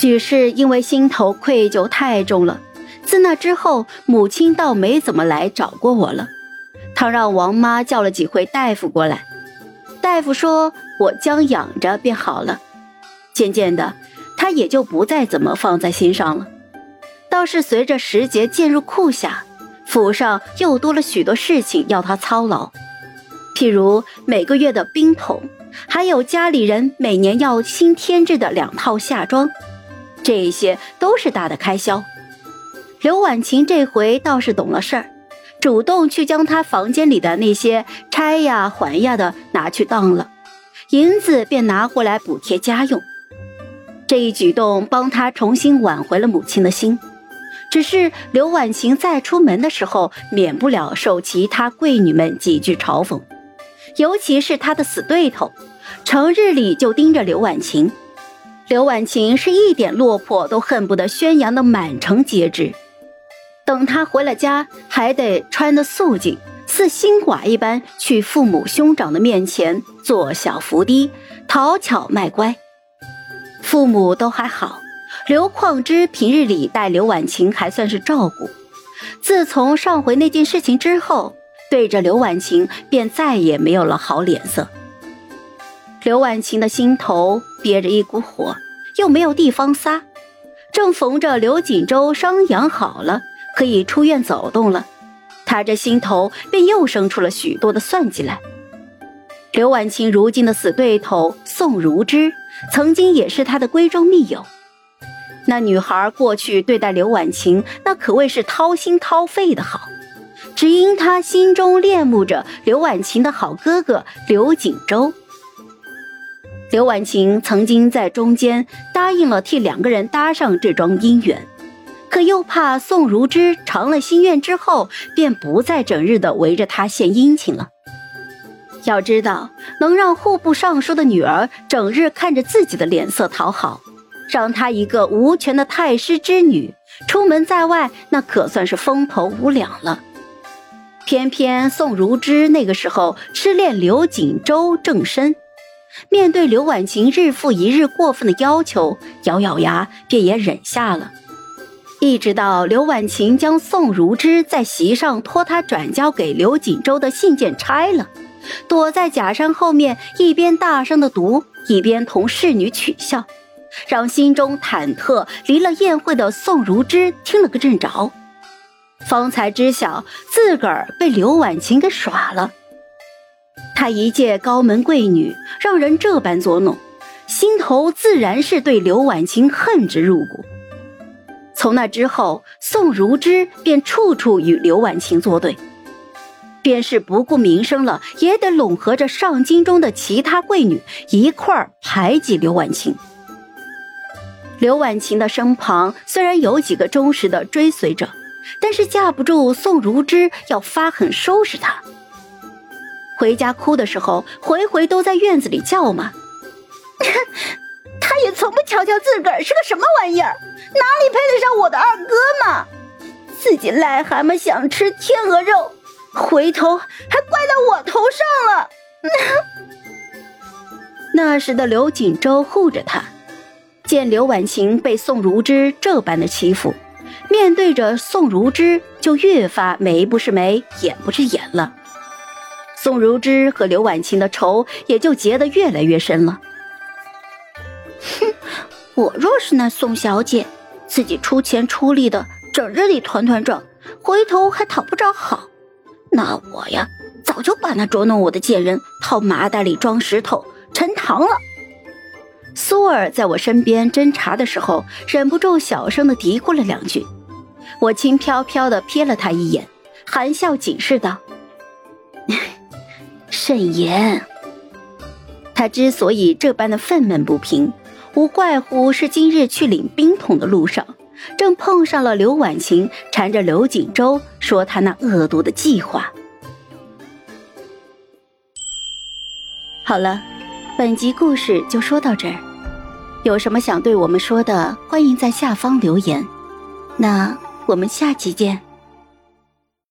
许是因为心头愧疚太重了，自那之后，母亲倒没怎么来找过我了。她让王妈叫了几回大夫过来，大夫说我将养着便好了。渐渐的，她也就不再怎么放在心上了。倒是随着时节渐入酷夏，府上又多了许多事情要她操劳，譬如每个月的冰桶，还有家里人每年要新添置的两套夏装。这些都是大的开销，刘婉晴这回倒是懂了事儿，主动去将她房间里的那些拆呀还呀的拿去当了，银子便拿回来补贴家用。这一举动帮她重新挽回了母亲的心。只是刘婉晴再出门的时候，免不了受其他贵女们几句嘲讽，尤其是她的死对头，成日里就盯着刘婉晴。刘婉晴是一点落魄都恨不得宣扬的满城皆知。等她回了家，还得穿得素净，似新寡一般去父母兄长的面前做小伏低，讨巧卖乖。父母都还好，刘况之平日里待刘婉晴还算是照顾。自从上回那件事情之后，对着刘婉晴便再也没有了好脸色。刘婉晴的心头憋着一股火，又没有地方撒。正逢着刘锦州伤养好了，可以出院走动了，他这心头便又生出了许多的算计来。刘婉晴如今的死对头宋如之，曾经也是他的闺中密友。那女孩过去对待刘婉晴，那可谓是掏心掏肺的好，只因她心中恋慕着刘婉晴的好哥哥刘锦州。刘婉晴曾经在中间答应了替两个人搭上这桩姻缘，可又怕宋如之偿了心愿之后，便不再整日的围着他献殷勤了。要知道，能让户部尚书的女儿整日看着自己的脸色讨好，让她一个无权的太师之女出门在外，那可算是风头无两了。偏偏宋如之那个时候痴恋刘锦州正深。面对刘婉晴日复一日过分的要求，咬咬牙便也忍下了。一直到刘婉晴将宋如之在席上托他转交给刘锦州的信件拆了，躲在假山后面一边大声的读，一边同侍女取笑，让心中忐忑离了宴会的宋如之听了个正着，方才知晓自个儿被刘婉晴给耍了。她一介高门贵女，让人这般捉弄，心头自然是对刘婉晴恨之入骨。从那之后，宋如之便处处与刘婉晴作对，便是不顾名声了，也得拢合着上京中的其他贵女一块儿排挤刘婉晴。刘婉晴的身旁虽然有几个忠实的追随者，但是架不住宋如之要发狠收拾她。回家哭的时候，回回都在院子里叫骂。他也从不瞧瞧自个儿是个什么玩意儿，哪里配得上我的二哥嘛？自己癞蛤蟆想吃天鹅肉，回头还怪到我头上了。那时的刘锦州护着他，见刘婉晴被宋如之这般的欺负，面对着宋如之就越发眉不是眉，眼不是眼了。宋如之和刘婉晴的仇也就结得越来越深了。哼，我若是那宋小姐，自己出钱出力的，整日里团团转，回头还讨不着好，那我呀，早就把那捉弄我的贱人套麻袋里装石头沉塘了。苏儿在我身边侦查的时候，忍不住小声的嘀咕了两句，我轻飘飘的瞥了他一眼，含笑警示道。慎言。他之所以这般的愤懑不平，无怪乎是今日去领冰桶的路上，正碰上了刘婉晴缠着刘锦州说他那恶毒的计划。好了，本集故事就说到这儿。有什么想对我们说的，欢迎在下方留言。那我们下期见。